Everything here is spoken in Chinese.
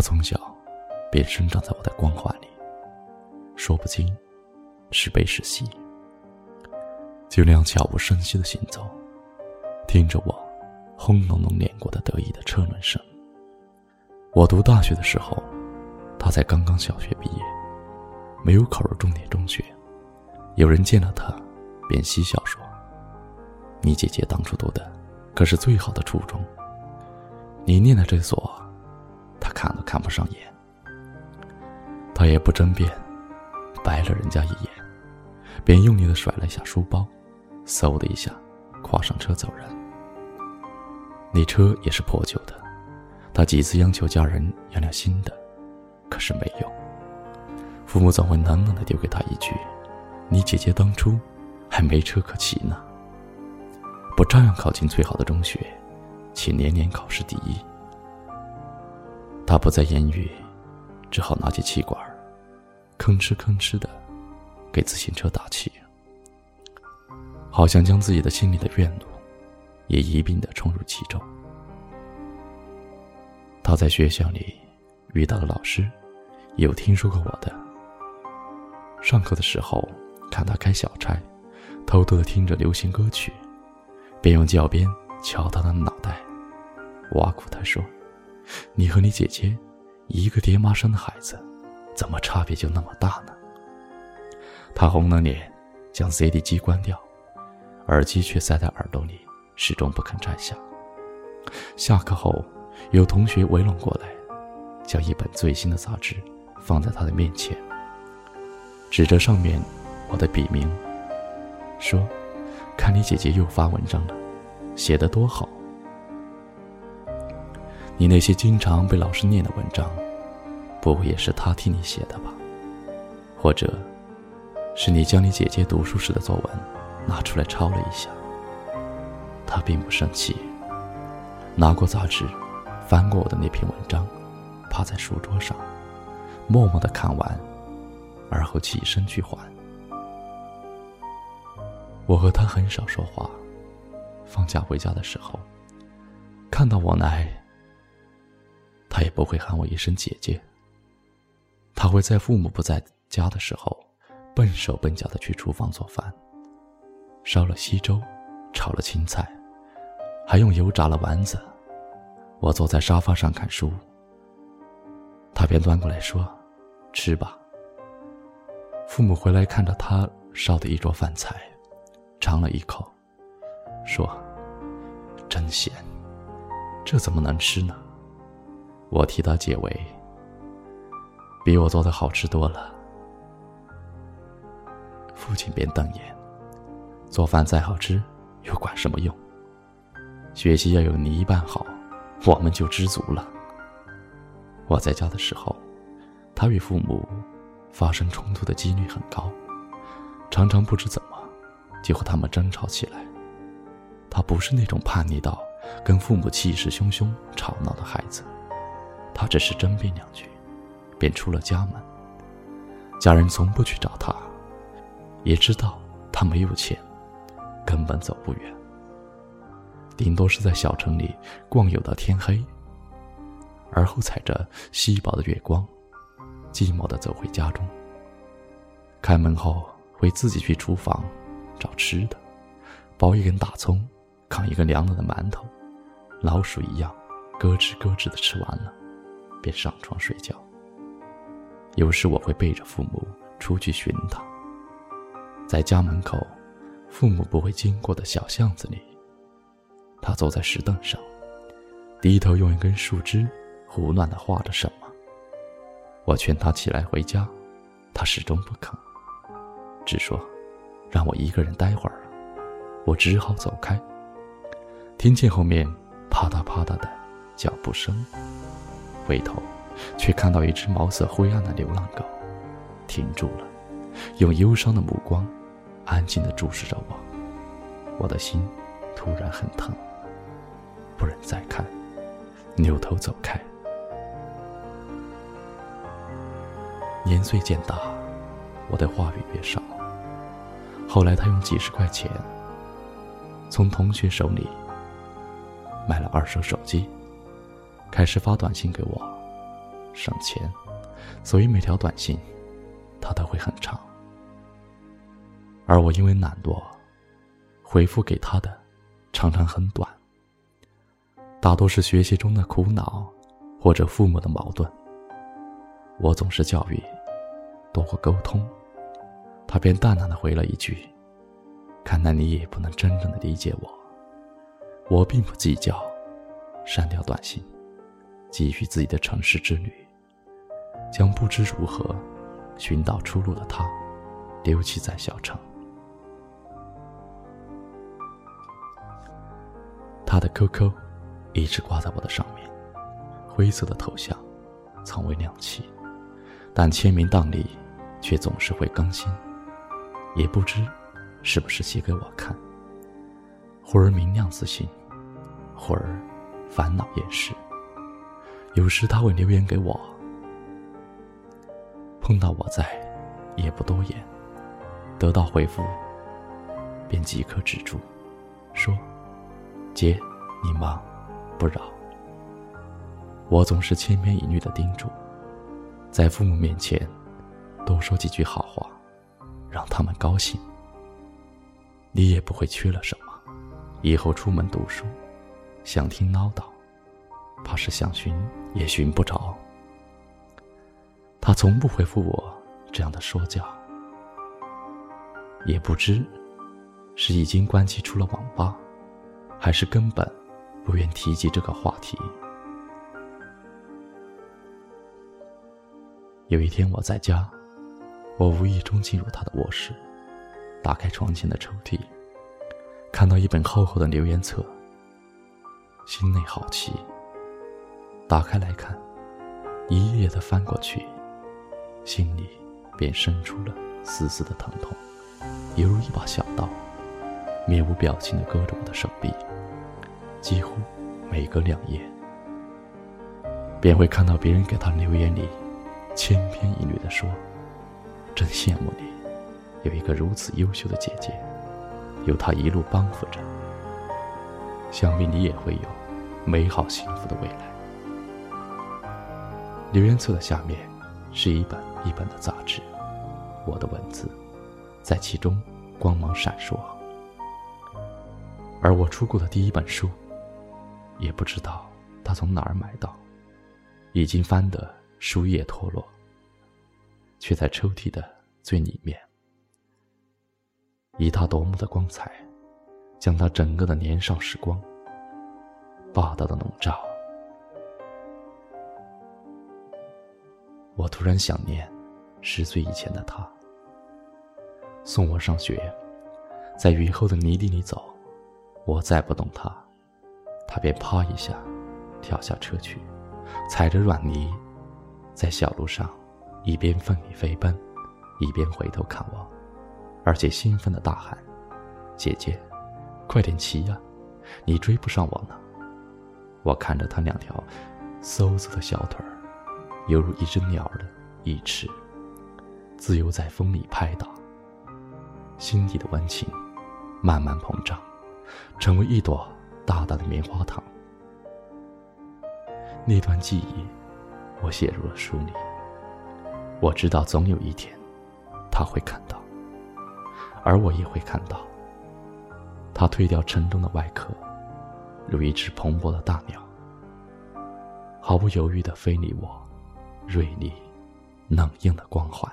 他从小便生长在我的光环里，说不清是悲是喜。就那样悄无声息的行走，听着我轰隆隆碾过的得意的车轮声。我读大学的时候，他才刚刚小学毕业，没有考入重点中学。有人见了他，便嬉笑说：“你姐姐当初读的可是最好的初中，你念的这所，看都看不上眼。”他也不争辩，白了人家一眼，便用力的甩了一下书包，嗖的一下，跨上车走人。那车也是破旧的。他几次央求家人要辆新的，可是没用。父母总会冷冷的丢给他一句：“你姐姐当初还没车可骑呢。”不照样考进最好的中学，且年年考试第一。他不再言语，只好拿起气管，吭哧吭哧的给自行车打气，好像将自己的心里的怨怒也一并的冲入其中。他在学校里遇到了老师，有听说过我的。上课的时候看他开小差，偷偷的听着流行歌曲，便用教鞭敲他的脑袋，挖苦他说：“你和你姐姐，一个爹妈生的孩子，怎么差别就那么大呢？”他红了脸，将 CD 机关掉，耳机却塞在耳朵里，始终不肯摘下。下课后。有同学围拢过来，将一本最新的杂志放在他的面前，指着上面我的笔名，说：“看你姐姐又发文章了，写得多好。你那些经常被老师念的文章，不会也是他替你写的吧？或者，是你将你姐姐读书时的作文拿出来抄了一下？”他并不生气，拿过杂志。翻过我的那篇文章，趴在书桌上，默默的看完，而后起身去还。我和他很少说话。放假回家的时候，看到我来，他也不会喊我一声姐姐。他会在父母不在家的时候，笨手笨脚的去厨房做饭，烧了稀粥，炒了青菜，还用油炸了丸子。我坐在沙发上看书，他便端过来说：“吃吧。”父母回来看着他烧的一桌饭菜，尝了一口，说：“真咸，这怎么能吃呢？”我替他解围：“比我做的好吃多了。”父亲便瞪眼：“做饭再好吃，又管什么用？学习要有你一半好。”我们就知足了。我在家的时候，他与父母发生冲突的几率很高，常常不知怎么就和他们争吵起来。他不是那种叛逆到跟父母气势汹汹吵闹的孩子，他只是争辩两句，便出了家门。家人从不去找他，也知道他没有钱，根本走不远。顶多是在小城里逛游到天黑，而后踩着稀薄的月光，寂寞的走回家中。开门后会自己去厨房找吃的，剥一根大葱，扛一个凉了的馒头，老鼠一样咯吱咯吱的吃完了，便上床睡觉。有时我会背着父母出去寻他，在家门口父母不会经过的小巷子里。他坐在石凳上，低头用一根树枝胡乱的画着什么。我劝他起来回家，他始终不肯，只说让我一个人待会儿。我只好走开。听见后面啪嗒啪嗒的脚步声，回头却看到一只毛色灰暗的流浪狗，停住了，用忧伤的目光安静的注视着我。我的心突然很疼。不忍再看，扭头走开。年岁渐大，我的话语越少。后来，他用几十块钱从同学手里买了二手手机，开始发短信给我，省钱，所以每条短信他都会很长。而我因为懒惰，回复给他的常常很短，大多是学习中的苦恼或者父母的矛盾。我总是教育多过沟通，他便淡淡的回了一句：“看来你也不能真正的理解我。”我并不计较，删掉短信，继续自己的城市之旅，将不知如何寻找出路的他丢弃在小城。他的 QQ 一直挂在我的上面，灰色的头像从未亮起，但签名档里却总是会更新，也不知是不是写给我看。忽而明亮自信。忽而，烦恼厌世。有时他会留言给我，碰到我在，也不多言，得到回复，便即刻止住，说：“姐，你忙，不扰。”我总是千篇一律的叮嘱，在父母面前多说几句好话，让他们高兴。你也不会缺了什么，以后出门读书。想听唠叨，怕是想寻也寻不着。他从不回复我这样的说教，也不知是已经关机出了网吧，还是根本不愿提及这个话题。有一天我在家，我无意中进入他的卧室，打开床前的抽屉，看到一本厚厚的留言册。心内好奇，打开来看，一页页的翻过去，心里便生出了丝丝的疼痛，犹如一把小刀，面无表情的割着我的手臂。几乎每隔两页，便会看到别人给他留言里，千篇一律的说：“真羡慕你，有一个如此优秀的姐姐，有她一路帮扶着。”想必你也会有美好幸福的未来。留言册的下面是一本一本的杂志，我的文字在其中光芒闪烁。而我出过的第一本书，也不知道他从哪儿买到，已经翻得书页脱落，却在抽屉的最里面。以他夺目的光彩。将他整个的年少时光霸道的笼罩。我突然想念十岁以前的他，送我上学，在雨后的泥地里走，我再不动他，他便啪一下跳下车去，踩着软泥，在小路上一边奋力飞奔，一边回头看我，而且兴奋的大喊：“姐姐！”快点骑呀，你追不上我呢。我看着他两条嗖嗖的小腿儿，犹如一只鸟的翼翅，自由在风里拍打。心底的温情慢慢膨胀，成为一朵大大的棉花糖。那段记忆，我写入了书里。我知道总有一天，他会看到，而我也会看到。他褪掉沉重的外壳，如一只蓬勃的大鸟，毫不犹豫地飞离我锐利、冷硬的光环。